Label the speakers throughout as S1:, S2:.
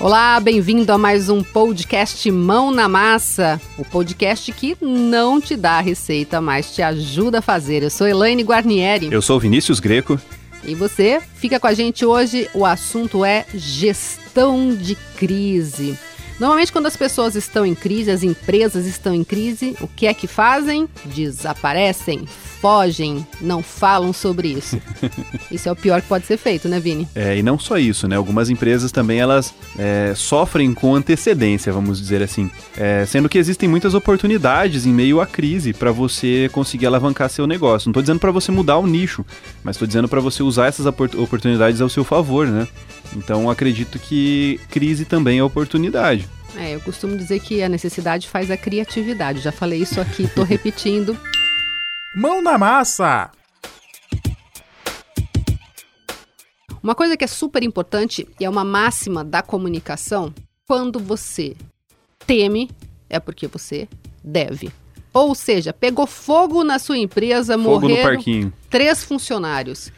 S1: Olá, bem-vindo a mais um podcast Mão na Massa, o podcast que não te dá a receita, mas te ajuda a fazer. Eu sou Elaine Guarnieri.
S2: Eu sou Vinícius Greco.
S1: E você fica com a gente hoje. O assunto é gestão de crise. Normalmente, quando as pessoas estão em crise, as empresas estão em crise, o que é que fazem? Desaparecem, fogem, não falam sobre isso. Isso é o pior que pode ser feito, né, Vini?
S2: É, e não só isso, né? Algumas empresas também elas é, sofrem com antecedência, vamos dizer assim. É, sendo que existem muitas oportunidades em meio à crise para você conseguir alavancar seu negócio. Não estou dizendo para você mudar o nicho, mas estou dizendo para você usar essas oportunidades ao seu favor, né? Então acredito que crise também é oportunidade.
S1: É, eu costumo dizer que a necessidade faz a criatividade. Já falei isso aqui, tô repetindo.
S3: Mão na massa!
S1: Uma coisa que é super importante e é uma máxima da comunicação: quando você teme, é porque você deve. Ou seja, pegou fogo na sua empresa,
S2: fogo
S1: morreram três funcionários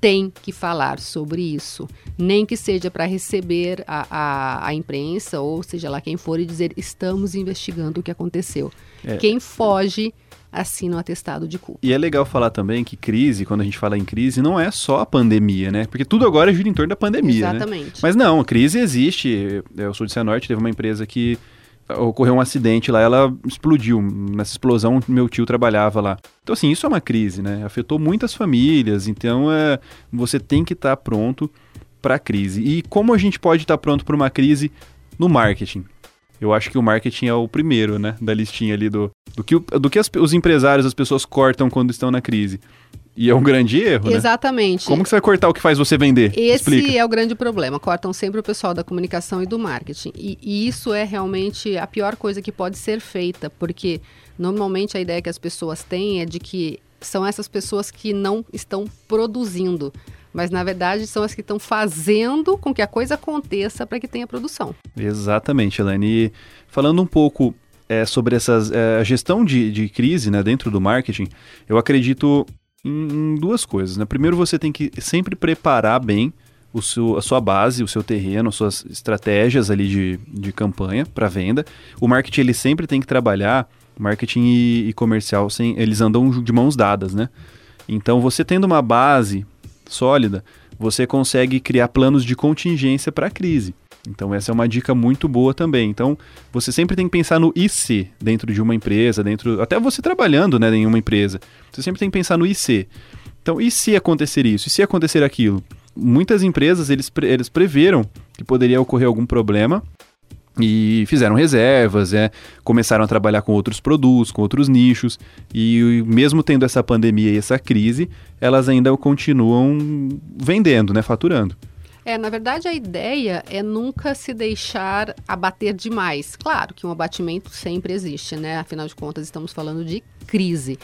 S1: tem que falar sobre isso. Nem que seja para receber a, a, a, imprensa, ou seja lá quem for, e dizer: estamos investigando o que aconteceu. É. Quem foge assina o atestado de culpa.
S2: E é legal falar também que crise, quando a gente fala em crise, não é só a pandemia, né? Porque tudo agora gira em torno da pandemia.
S1: Né? Exatamente. Né?
S2: Mas não, a crise existe. Eu sou de Cianorte, teve uma empresa que ocorreu um acidente lá, ela explodiu. Nessa explosão, meu tio trabalhava lá. Então, assim, isso é uma crise, né? Afetou muitas famílias, então é, você tem que estar tá pronto para a crise. E como a gente pode estar tá pronto para uma crise no marketing? Eu acho que o marketing é o primeiro, né, da listinha ali do, do que, do que as, os empresários, as pessoas cortam quando estão na crise. E é um grande erro,
S1: né? Exatamente.
S2: Como que você vai cortar o que faz você vender?
S1: Esse
S2: Explica.
S1: é o grande problema. Cortam sempre o pessoal da comunicação e do marketing. E, e, isso é realmente a pior coisa que pode ser feita, porque normalmente a ideia que as pessoas têm é de que são essas pessoas que não estão produzindo. Mas na verdade são as que estão fazendo com que a coisa aconteça para que tenha produção.
S2: Exatamente, Elaine. E falando um pouco é, sobre essa é, gestão de, de crise né, dentro do marketing, eu acredito em, duas coisas. Né? Primeiro, você tem que sempre preparar bem o seu, a sua base, o seu terreno, suas estratégias ali de, de campanha para venda. O marketing ele sempre tem que trabalhar, marketing e, e comercial, sem, eles andam de mãos dadas, né? Então, você tendo uma base sólida, você consegue criar planos de contingência para a crise. Então essa é uma dica muito boa também. Então você sempre tem que pensar no IC dentro de uma empresa, dentro até você trabalhando, né, em uma empresa. Você sempre tem que pensar no IC. Então, e se acontecer isso? E se acontecer aquilo? Muitas empresas eles, eles preveram que poderia ocorrer algum problema e fizeram reservas, é, começaram a trabalhar com outros produtos, com outros nichos, e mesmo tendo essa pandemia e essa crise, elas ainda continuam vendendo, né, faturando.
S1: É, na verdade, a ideia é nunca se deixar abater demais. Claro que um abatimento sempre existe, né? Afinal de contas, estamos falando de crise.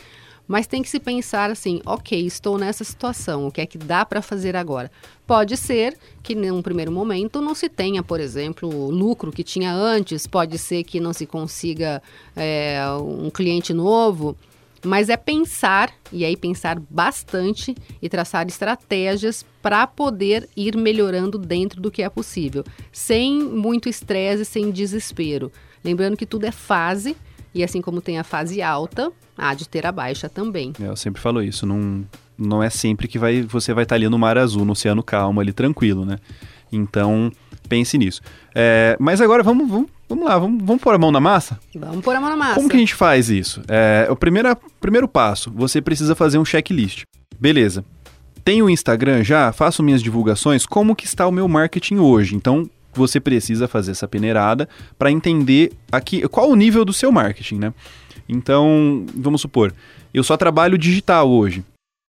S1: Mas tem que se pensar assim, ok, estou nessa situação, o que é que dá para fazer agora? Pode ser que num primeiro momento não se tenha, por exemplo, o lucro que tinha antes, pode ser que não se consiga é, um cliente novo, mas é pensar, e aí pensar bastante e traçar estratégias para poder ir melhorando dentro do que é possível, sem muito estresse, sem desespero. Lembrando que tudo é fase, e assim como tem a fase alta, há de ter a baixa também.
S2: É, eu sempre falo isso, não, não é sempre que vai, você vai estar ali no mar azul, no oceano calmo, ali tranquilo, né? Então, pense nisso. É, mas agora vamos, vamos, vamos lá, vamos, vamos pôr a mão na massa?
S1: Vamos pôr a mão na massa.
S2: Como que a gente faz isso? É, o primeiro, primeiro passo, você precisa fazer um checklist. Beleza. Tenho o Instagram já, faço minhas divulgações, como que está o meu marketing hoje? Então, você precisa fazer essa peneirada para entender aqui qual o nível do seu marketing, né? Então, vamos supor, eu só trabalho digital hoje.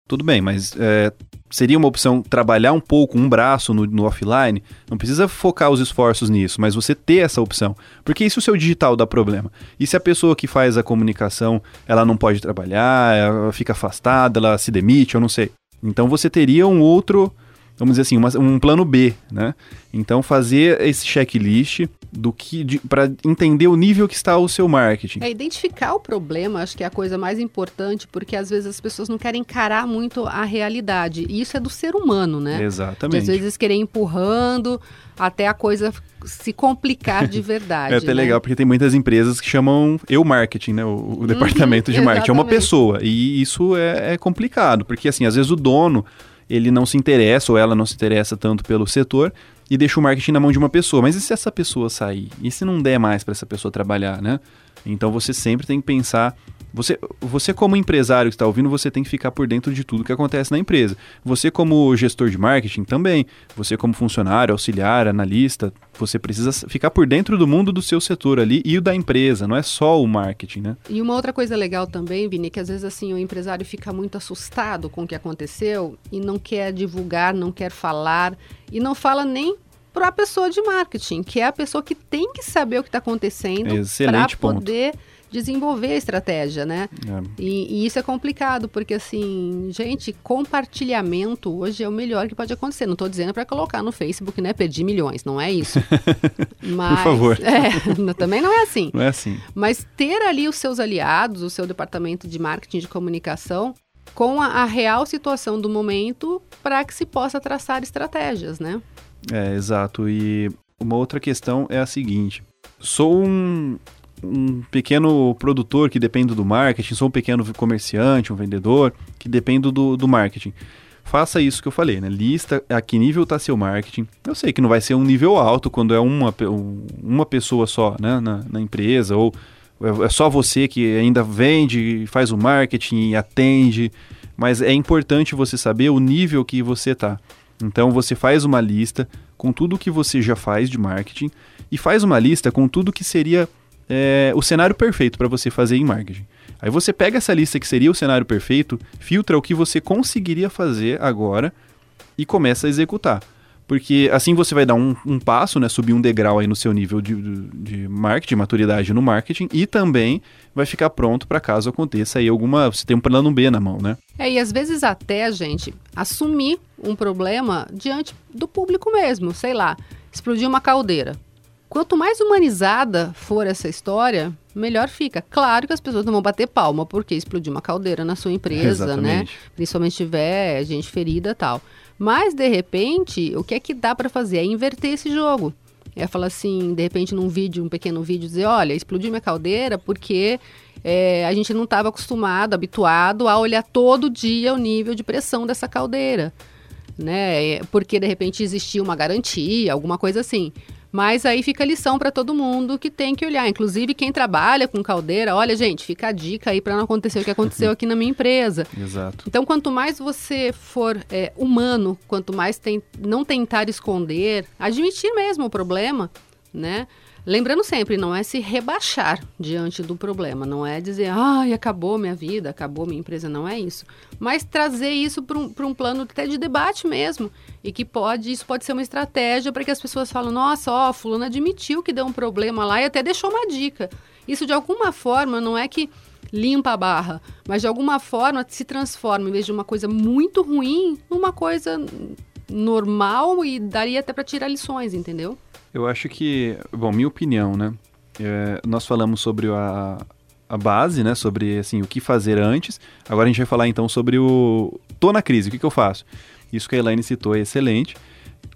S2: Tudo bem, mas é, seria uma opção trabalhar um pouco, um braço no, no, offline? Não precisa focar os esforços nisso, mas você ter essa opção. Porque e se o seu digital dá problema? E se a pessoa que faz a comunicação, ela não pode trabalhar, ela fica afastada, ela se demite, eu não sei. Então você teria um outro, vamos dizer assim, uma, um plano B, né? Então fazer esse checklist do que para entender o nível que está o seu marketing.
S1: É identificar o problema, acho que é a coisa mais importante, porque às vezes as pessoas não querem encarar muito a realidade. E isso é do ser humano, né?
S2: Exatamente.
S1: De, às vezes querer empurrando até a coisa se complicar de verdade.
S2: é até
S1: né?
S2: legal, porque tem muitas empresas que chamam eu marketing, né? O, o departamento de marketing. É uma pessoa. E isso é, é complicado, porque assim, às vezes o dono ele não se interessa ou ela não se interessa tanto pelo setor e deixa o marketing na mão de uma pessoa. Mas e se essa pessoa sair? E se não der mais para essa pessoa trabalhar, né? Então você sempre tem que pensar. Você, você como empresário que está ouvindo, você tem que ficar por dentro de tudo que acontece na empresa. Você como gestor de marketing também. Você como funcionário, auxiliar, analista, você precisa ficar por dentro do mundo do seu setor ali e o da empresa. Não é só o marketing, né?
S1: E uma outra coisa legal também, Vini, que às vezes assim o empresário fica muito assustado com o que aconteceu e não quer divulgar, não quer falar e não fala nem para a pessoa de marketing, que é a pessoa que tem que saber o que está acontecendo para
S2: Excelente ponto.
S1: Desenvolver a estratégia, né?
S2: É.
S1: E, e isso é complicado, porque assim, gente, compartilhamento hoje é o melhor que pode acontecer. Não estou dizendo para colocar no Facebook, né? Perdi milhões, não é isso. Mas,
S2: favor.
S1: É, também não é assim.
S2: Não é assim.
S1: Mas ter ali os seus aliados, o seu departamento de marketing de comunicação, com a, a real situação do momento para que se possa traçar estratégias, né?
S2: É, exato. E uma outra questão é a seguinte: sou um, um pequeno produtor que depende do marketing, sou um pequeno comerciante, um vendedor que depende do, do marketing. Faça isso que eu falei, né? Lista a que nível está seu marketing. Eu sei que não vai ser um nível alto quando é uma, um- uma pessoa só né? na, na empresa, ou é é só você que ainda vende, faz o marketing e atende, mas é importante você saber o nível que você está. Então você faz uma lista com tudo que você já faz de marketing e faz uma lista com tudo que seria é, o cenário perfeito para você fazer em marketing. Aí você pega essa lista que seria o cenário perfeito, filtra o que você conseguiria fazer agora e começa a executar. Porque assim você vai dar um, um passo, né, subir um degrau aí no seu nível de, de marketing, de maturidade no marketing, e também vai ficar pronto para caso aconteça aí alguma. Você tem um plano B na mão, né?
S1: É, e às vezes até, gente, assumir um problema diante do público mesmo. Sei lá, explodir uma caldeira. Quanto mais humanizada for essa história, melhor fica. Claro que as pessoas não vão bater palma porque explodiu uma caldeira na sua empresa, né?
S2: Exatamente.
S1: Principalmente se tiver gente ferida e tal. Mas, de repente, o que é que dá para fazer? É inverter esse jogo. É falar assim, de repente, num vídeo, um pequeno vídeo, dizer, olha, explodiu minha caldeira porque é, a gente não estava acostumado, habituado a olhar todo dia o nível de pressão dessa caldeira. Né? É, Porque, de repente, existia uma garantia, alguma coisa assim. Mas aí fica a lição para todo mundo que tem que olhar. Inclusive, quem trabalha com caldeira, olha, gente, fica a dica aí para não acontecer o que aconteceu aqui na minha empresa.
S2: Exato.
S1: Então, quanto mais você for é, humano, quanto mais tem, não tentar esconder, admitir mesmo o problema, né? Lembrando sempre, não é se rebaixar diante do problema, não é dizer, ai, acabou minha vida, acabou minha empresa, não é isso. Mas trazer isso para um, um plano até de debate mesmo. E que pode, isso pode ser uma estratégia para que as pessoas falem, nossa, ó, fulano admitiu que deu um problema lá e até deixou uma dica. Isso de alguma forma não é que limpa a barra, mas de alguma forma se transforma, em vez de uma coisa muito ruim, numa coisa normal e daria até para tirar lições, entendeu?
S2: Eu acho que, bom, minha opinião, né? É, nós falamos sobre a, a base, né? Sobre assim, o que fazer antes. Agora a gente vai falar então sobre o. Tô na crise, o que, que eu faço? Isso que a Elaine citou é excelente.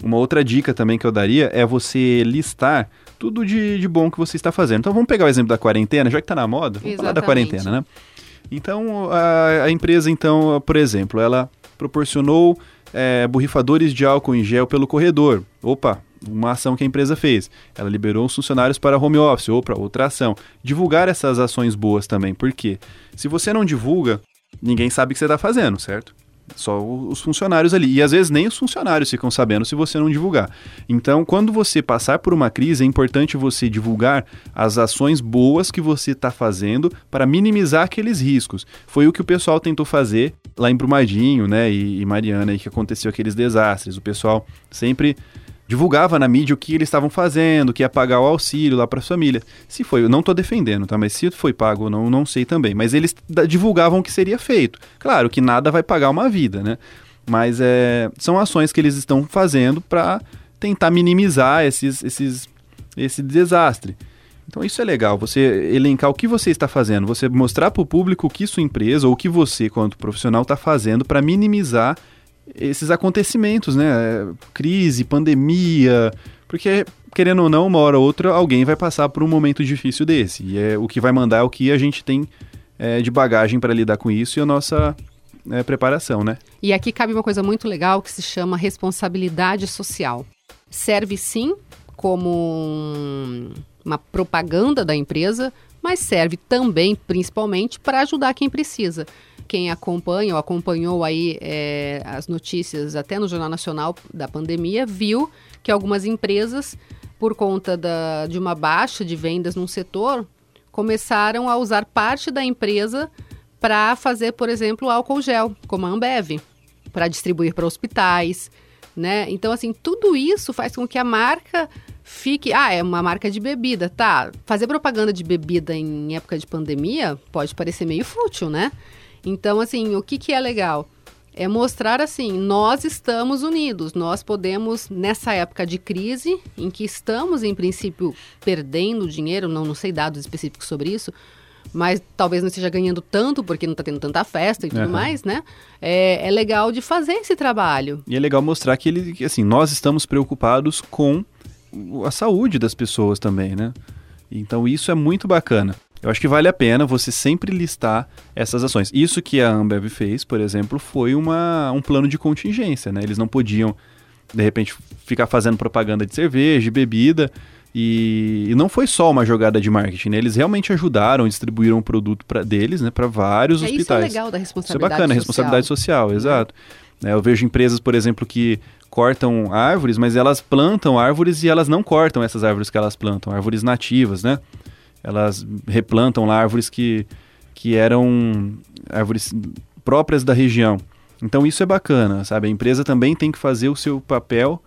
S2: Uma outra dica também que eu daria é você listar tudo de, de bom que você está fazendo. Então vamos pegar o exemplo da quarentena, já que está na moda, vamos falar da
S1: Exatamente.
S2: quarentena, né? Então a, a empresa, então, por exemplo, ela proporcionou é, borrifadores de álcool em gel pelo corredor. Opa, uma ação que a empresa fez. Ela liberou os funcionários para home office ou para outra ação. Divulgar essas ações boas também, porque se você não divulga, ninguém sabe o que você está fazendo, certo? Só os funcionários ali. E às vezes nem os funcionários ficam sabendo se você não divulgar. Então, quando você passar por uma crise, é importante você divulgar as ações boas que você está fazendo para minimizar aqueles riscos. Foi o que o pessoal tentou fazer lá em Brumadinho, né? E, e Mariana, aí que aconteceu aqueles desastres. O pessoal sempre divulgava na mídia o que eles estavam fazendo, que ia pagar o auxílio lá para as famílias. Se foi, eu não estou defendendo, tá? Mas se foi pago não, não sei também. Mas eles divulgavam o que seria feito. Claro que nada vai pagar uma vida, né? Mas é, são ações que eles estão fazendo para tentar minimizar esses, esses, esse desastre. Então isso é legal, você elencar o que você está fazendo, você mostrar para o público o que sua empresa ou o que você, quanto profissional, está fazendo para minimizar esses acontecimentos, né? Crise, pandemia, porque querendo ou não, uma hora ou outra, alguém vai passar por um momento difícil desse. E é, o que vai mandar é o que a gente tem é, de bagagem para lidar com isso e a nossa é, preparação, né?
S1: E aqui cabe uma coisa muito legal que se chama responsabilidade social. Serve sim como uma propaganda da empresa, mas serve também, principalmente, para ajudar quem precisa. Quem acompanha ou acompanhou aí é, as notícias até no Jornal Nacional da pandemia, viu que algumas empresas, por conta da, de uma baixa de vendas num setor, começaram a usar parte da empresa para fazer, por exemplo, álcool gel, como a Ambev, para distribuir para hospitais, né? Então, assim, tudo isso faz com que a marca fique. Ah, é uma marca de bebida, tá? Fazer propaganda de bebida em época de pandemia pode parecer meio fútil, né? Então, assim, o que, que é legal? É mostrar assim, nós estamos unidos, nós podemos, nessa época de crise, em que estamos, em princípio, perdendo dinheiro, não, não sei dados específicos sobre isso, mas talvez não esteja ganhando tanto porque não está tendo tanta festa e tudo uhum. mais, né? É, é, legal de fazer esse trabalho.
S2: E é legal mostrar que ele, que, assim, nós estamos preocupados com a saúde das pessoas também, né? Então isso é muito bacana. Eu acho que vale a pena você sempre listar essas ações. Isso que a Ambev fez, por exemplo, foi uma, um plano de contingência, né? Eles não podiam, de repente, ficar fazendo propaganda de cerveja, de bebida, e, e, não foi só uma jogada de marketing, né? Eles realmente ajudaram, distribuíram o produto para deles, né, para vários
S1: é,
S2: hospitais.
S1: Isso é legal da responsabilidade
S2: Isso é bacana,
S1: social.
S2: responsabilidade social, exato. É, eu vejo empresas, por exemplo, que cortam árvores, mas elas plantam árvores e elas não cortam essas árvores que elas plantam, árvores nativas, né? Elas replantam lá árvores que, que eram árvores próprias da região. Então isso é bacana, sabe? A empresa também tem que fazer o seu papel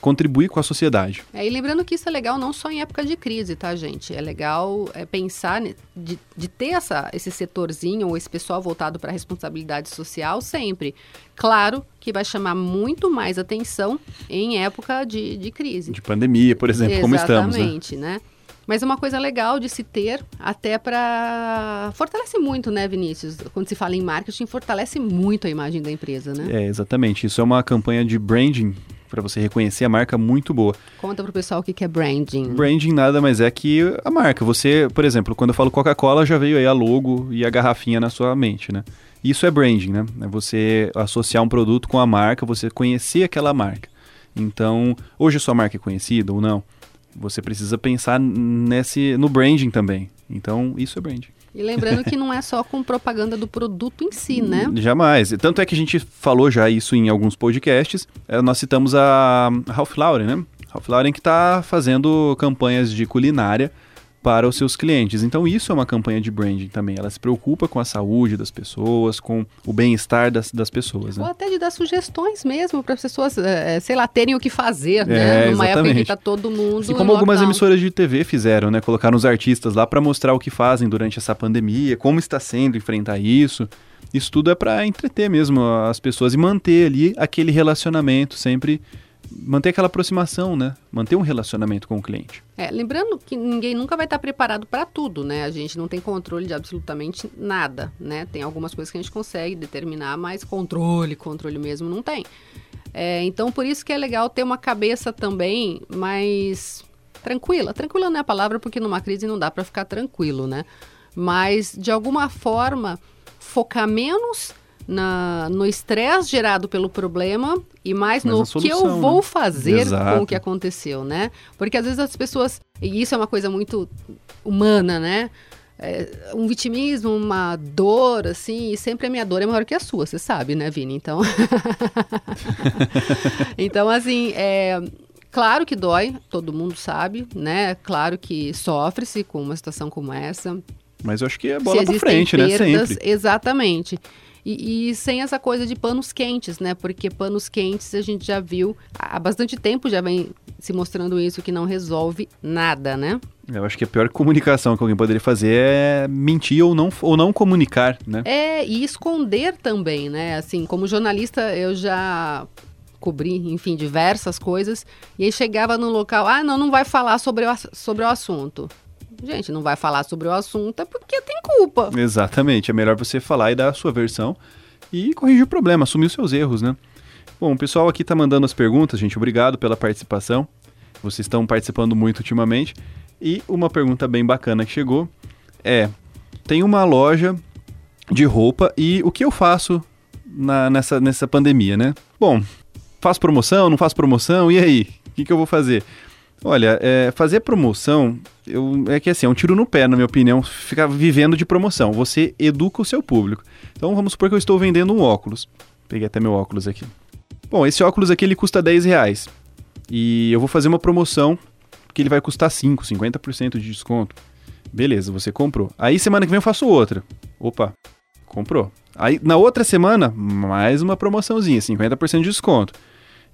S2: contribuir com a sociedade.
S1: É, e lembrando que isso é legal não só em época de crise, tá, gente? É legal é, pensar de, de ter essa, esse setorzinho ou esse pessoal voltado para a responsabilidade social sempre. Claro que vai chamar muito mais atenção em época de, de crise.
S2: De pandemia, por exemplo, Exatamente, como estamos.
S1: Né? Exatamente, né? né? Mas é uma coisa legal de se ter, até para. Fortalece muito, né, Vinícius? Quando se fala em marketing, fortalece muito a imagem da empresa, né?
S2: É, exatamente. Isso é uma campanha de branding para você reconhecer a marca muito boa.
S1: Conta pro pessoal o que é branding.
S2: Branding nada mais é que a marca. Você, por exemplo, quando eu falo Coca-Cola, já veio aí a logo e a garrafinha na sua mente, né? Isso é branding, né? É você associar um produto com a marca, você conhecer aquela marca. Então, hoje a sua marca é conhecida ou não? Você precisa pensar nesse, no branding também. Então, isso é branding.
S1: E lembrando que não é só com propaganda do produto em si, né?
S2: Jamais. Tanto é que a gente falou já isso em alguns podcasts. É, nós citamos a Ralph Lauren, né? Ralph Lauren que está fazendo campanhas de culinária para os seus clientes. Então isso é uma campanha de branding também. Ela se preocupa com a saúde das pessoas, com o bem-estar das, das pessoas. Né?
S1: Ou até de dar sugestões mesmo para as pessoas, é, sei lá, terem o que fazer, né? É, Numa exatamente. época em que está todo mundo.
S2: Assim como algumas emissoras de TV fizeram, né? Colocaram os artistas lá para mostrar o que fazem durante essa pandemia, como está sendo enfrentar isso. Isso tudo é para entreter mesmo as pessoas e manter ali aquele relacionamento sempre manter aquela aproximação, né? Manter um relacionamento com o cliente.
S1: É, lembrando que ninguém nunca vai estar preparado para tudo, né? A gente não tem controle de absolutamente nada, né? Tem algumas coisas que a gente consegue determinar, mas controle, controle mesmo não tem. É, então, por isso que é legal ter uma cabeça também mais tranquila. Tranquila não é a palavra, porque numa crise não dá para ficar tranquilo, né? Mas, de alguma forma, focar menos na, no estresse gerado pelo problema e mais Mas no solução, que eu vou né? fazer né? com o que aconteceu, né? Porque às vezes as pessoas, e isso é uma coisa muito humana, né? É, um vitimismo, uma dor, assim, e sempre a minha dor é maior que a sua, você sabe, né, Vini? Então, então assim, é, claro que dói, todo mundo sabe, né? Claro que sofre-se com uma situação como essa.
S2: Mas eu acho que é bola pra frente, perdas, né? Sempre.
S1: Exatamente. E, e, sem essa coisa de panos quentes, né? Porque panos quentes a gente já viu há bastante tempo já vem se mostrando isso que não resolve nada, né?
S2: Eu acho que a pior comunicação que alguém poderia fazer é mentir ou não, ou não comunicar, né?
S1: É, e esconder também, né? Assim, como jornalista, eu já cobrir, enfim, diversas coisas. E aí chegava no local, ah, não, não vai falar sobre o, sobre o assunto. Gente, não vai falar sobre o assunto é porque tem culpa.
S2: Exatamente. É melhor você falar e dar a sua versão e corrigir o problema, assumir os seus erros, né? Bom, o pessoal aqui tá mandando as perguntas, gente. Obrigado pela participação. Vocês estão participando muito ultimamente. E uma pergunta bem bacana que chegou é: tem uma loja de roupa e o que eu faço na, nessa, nessa pandemia, né? Bom, faço promoção, não faço promoção, e aí? O que, que eu vou fazer? Olha, é, fazer promoção eu, é que assim, é um tiro no pé, na minha opinião, ficar vivendo de promoção. Você educa o seu público. Então vamos supor que eu estou vendendo um óculos. Peguei até meu óculos aqui. Bom, esse óculos aqui ele custa 10 reais. E eu vou fazer uma promoção que ele vai custar 5, 50% de desconto. Beleza, você comprou. Aí semana que vem eu faço outra. Opa, comprou. Aí na outra semana, mais uma promoçãozinha, 50% de desconto.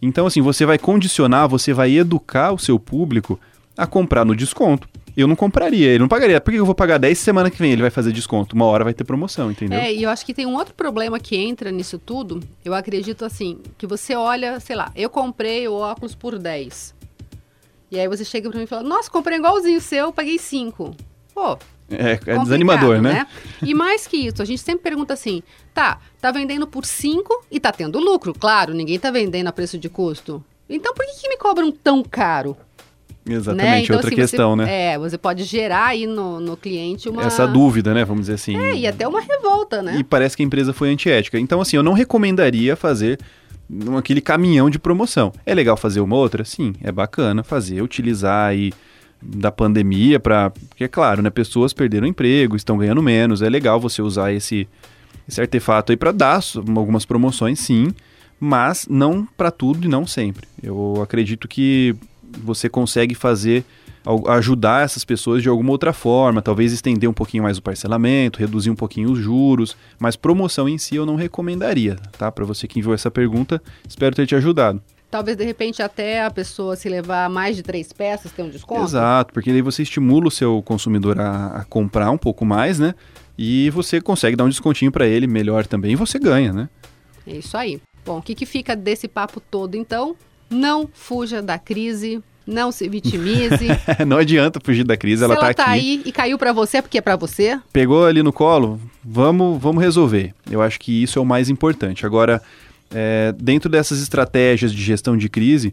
S2: Então, assim, você vai condicionar, você vai educar o seu público a comprar no desconto. Eu não compraria, ele não pagaria. Por que eu vou pagar 10 semana que vem? Ele vai fazer desconto. Uma hora vai ter promoção, entendeu?
S1: É, e eu acho que tem um outro problema que entra nisso tudo. Eu acredito assim, que você olha, sei lá, eu comprei o óculos por 10. E aí você chega para mim e fala, nossa, comprei igualzinho o seu, paguei 5. Pô,
S2: é, é desanimador, né? né?
S1: E mais que isso, a gente sempre pergunta assim: tá, tá vendendo por 5 e tá tendo lucro, claro, ninguém tá vendendo a preço de custo. Então por que, que me cobram tão caro?
S2: Exatamente, né? então, outra assim, questão,
S1: você,
S2: né?
S1: É, você pode gerar aí no, no cliente uma...
S2: Essa dúvida, né? Vamos dizer assim.
S1: É, e até uma revolta, né?
S2: E parece que a empresa foi antiética. Então, assim, eu não recomendaria fazer aquele caminhão de promoção. É legal fazer uma outra? Sim, é bacana fazer, utilizar aí da pandemia para... Porque, é claro, né? Pessoas perderam emprego, estão ganhando menos. É legal você usar esse, esse artefato aí para dar algumas promoções, sim. Mas não para tudo e não sempre. Eu acredito que você consegue fazer ajudar essas pessoas de alguma outra forma, talvez estender um pouquinho mais o parcelamento, reduzir um pouquinho os juros, mas promoção em si eu não recomendaria, tá? Para você que enviou essa pergunta, espero ter te ajudado.
S1: Talvez de repente até a pessoa se levar mais de três peças ter um desconto.
S2: Exato, porque daí você estimula o seu consumidor a, a comprar um pouco mais, né? E você consegue dar um descontinho para ele melhor também e você ganha, né?
S1: É isso aí. Bom, o que, que fica desse papo todo então? Não fuja da crise, não se vitimize.
S2: não adianta fugir da crise,
S1: se
S2: ela,
S1: ela
S2: tá,
S1: tá
S2: aqui.
S1: aí e caiu para você é porque é para você.
S2: Pegou ali no colo, vamos, vamos resolver. Eu acho que isso é o mais importante. Agora, é, dentro dessas estratégias de gestão de crise,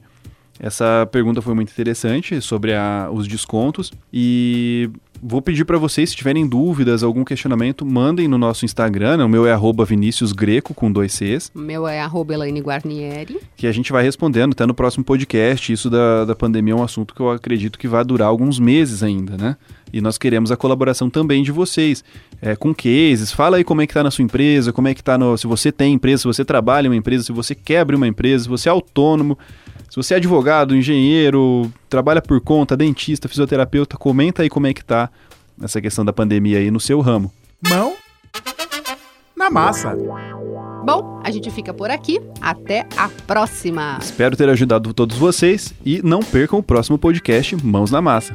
S2: essa pergunta foi muito interessante sobre a, os descontos e vou pedir para vocês, se tiverem dúvidas, algum questionamento, mandem no nosso Instagram. Né? O meu é arroba Vinícius Greco, com dois Cs.
S1: O meu é arroba Elaine Guarnieri.
S2: Que a gente vai respondendo até no próximo podcast. Isso da, da pandemia é um assunto que eu acredito que vai durar alguns meses ainda, né? E nós queremos a colaboração também de vocês, é, com cases. Fala aí como é que está na sua empresa, como é que está no... Se você tem empresa, se você trabalha em uma empresa, se você quer abrir uma empresa, se você é autônomo, se você é advogado, engenheiro, trabalha por conta, dentista, fisioterapeuta, comenta aí como é que tá essa questão da pandemia aí no seu ramo.
S3: Mão na massa.
S1: Bom, a gente fica por aqui. Até a próxima.
S2: Espero ter ajudado todos vocês e não percam o próximo podcast Mãos na Massa.